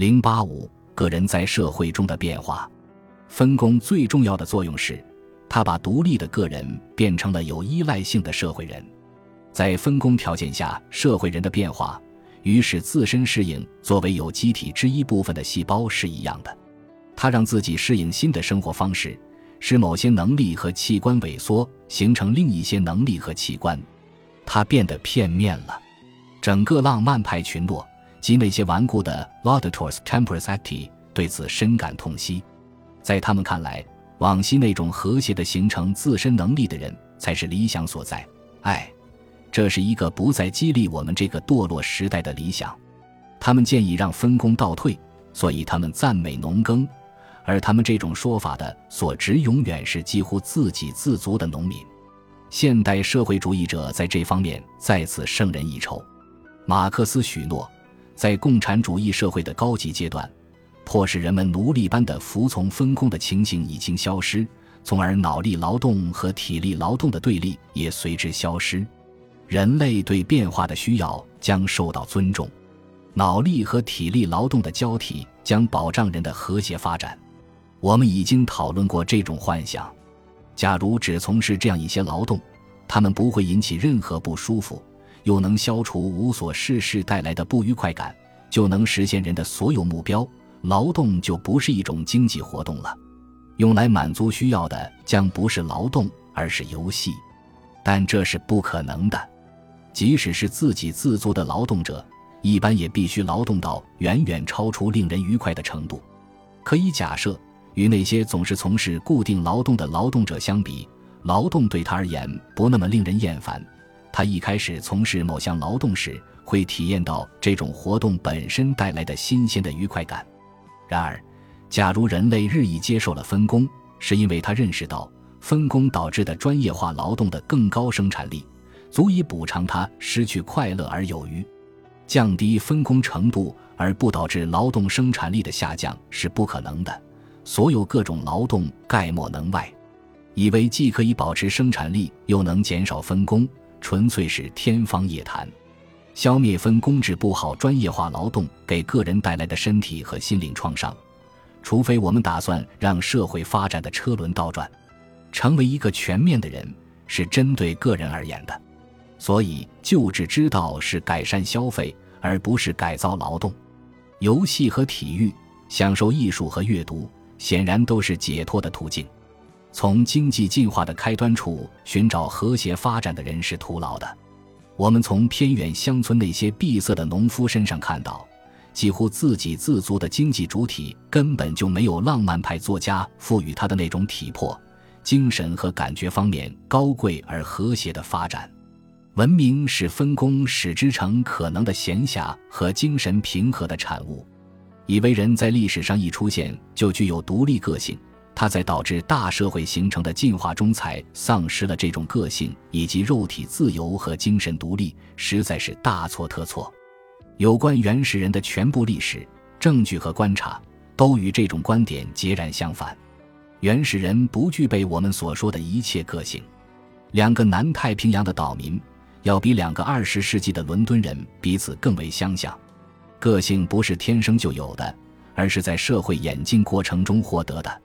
零八五个人在社会中的变化，分工最重要的作用是，他把独立的个人变成了有依赖性的社会人。在分工条件下，社会人的变化与使自身适应作为有机体之一部分的细胞是一样的。他让自己适应新的生活方式，使某些能力和器官萎缩，形成另一些能力和器官。他变得片面了。整个浪漫派群落及那些顽固的 laudators temporis acti 对此深感痛惜。在他们看来，往昔那种和谐的形成自身能力的人才是理想所在。哎。这是一个不再激励我们这个堕落时代的理想。他们建议让分工倒退，所以他们赞美农耕，而他们这种说法的所指永远是几乎自给自足的农民。现代社会主义者在这方面再次胜人一筹。马克思许诺，在共产主义社会的高级阶段，迫使人们奴隶般的服从分工的情形已经消失，从而脑力劳动和体力劳动的对立也随之消失。人类对变化的需要将受到尊重，脑力和体力劳动的交替将保障人的和谐发展。我们已经讨论过这种幻想：假如只从事这样一些劳动，他们不会引起任何不舒服，又能消除无所事事带来的不愉快感，就能实现人的所有目标。劳动就不是一种经济活动了，用来满足需要的将不是劳动，而是游戏。但这是不可能的。即使是自给自足的劳动者，一般也必须劳动到远远超出令人愉快的程度。可以假设，与那些总是从事固定劳动的劳动者相比，劳动对他而言不那么令人厌烦。他一开始从事某项劳动时，会体验到这种活动本身带来的新鲜的愉快感。然而，假如人类日益接受了分工，是因为他认识到分工导致的专业化劳动的更高生产力。足以补偿他失去快乐而有余，降低分工程度而不导致劳动生产力的下降是不可能的。所有各种劳动概莫能外，以为既可以保持生产力又能减少分工，纯粹是天方夜谭。消灭分工制不好专业化劳动给个人带来的身体和心灵创伤，除非我们打算让社会发展的车轮倒转，成为一个全面的人，是针对个人而言的。所以，救治之道是改善消费，而不是改造劳动。游戏和体育，享受艺术和阅读，显然都是解脱的途径。从经济进化的开端处寻找和谐发展的人是徒劳的。我们从偏远乡村那些闭塞的农夫身上看到，几乎自给自足的经济主体根本就没有浪漫派作家赋予他的那种体魄、精神和感觉方面高贵而和谐的发展。文明是分工使之成可能的闲暇和精神平和的产物，以为人在历史上一出现就具有独立个性，他在导致大社会形成的进化中才丧失了这种个性以及肉体自由和精神独立，实在是大错特错。有关原始人的全部历史证据和观察都与这种观点截然相反。原始人不具备我们所说的一切个性。两个南太平洋的岛民。要比两个二十世纪的伦敦人彼此更为相像，个性不是天生就有的，而是在社会演进过程中获得的。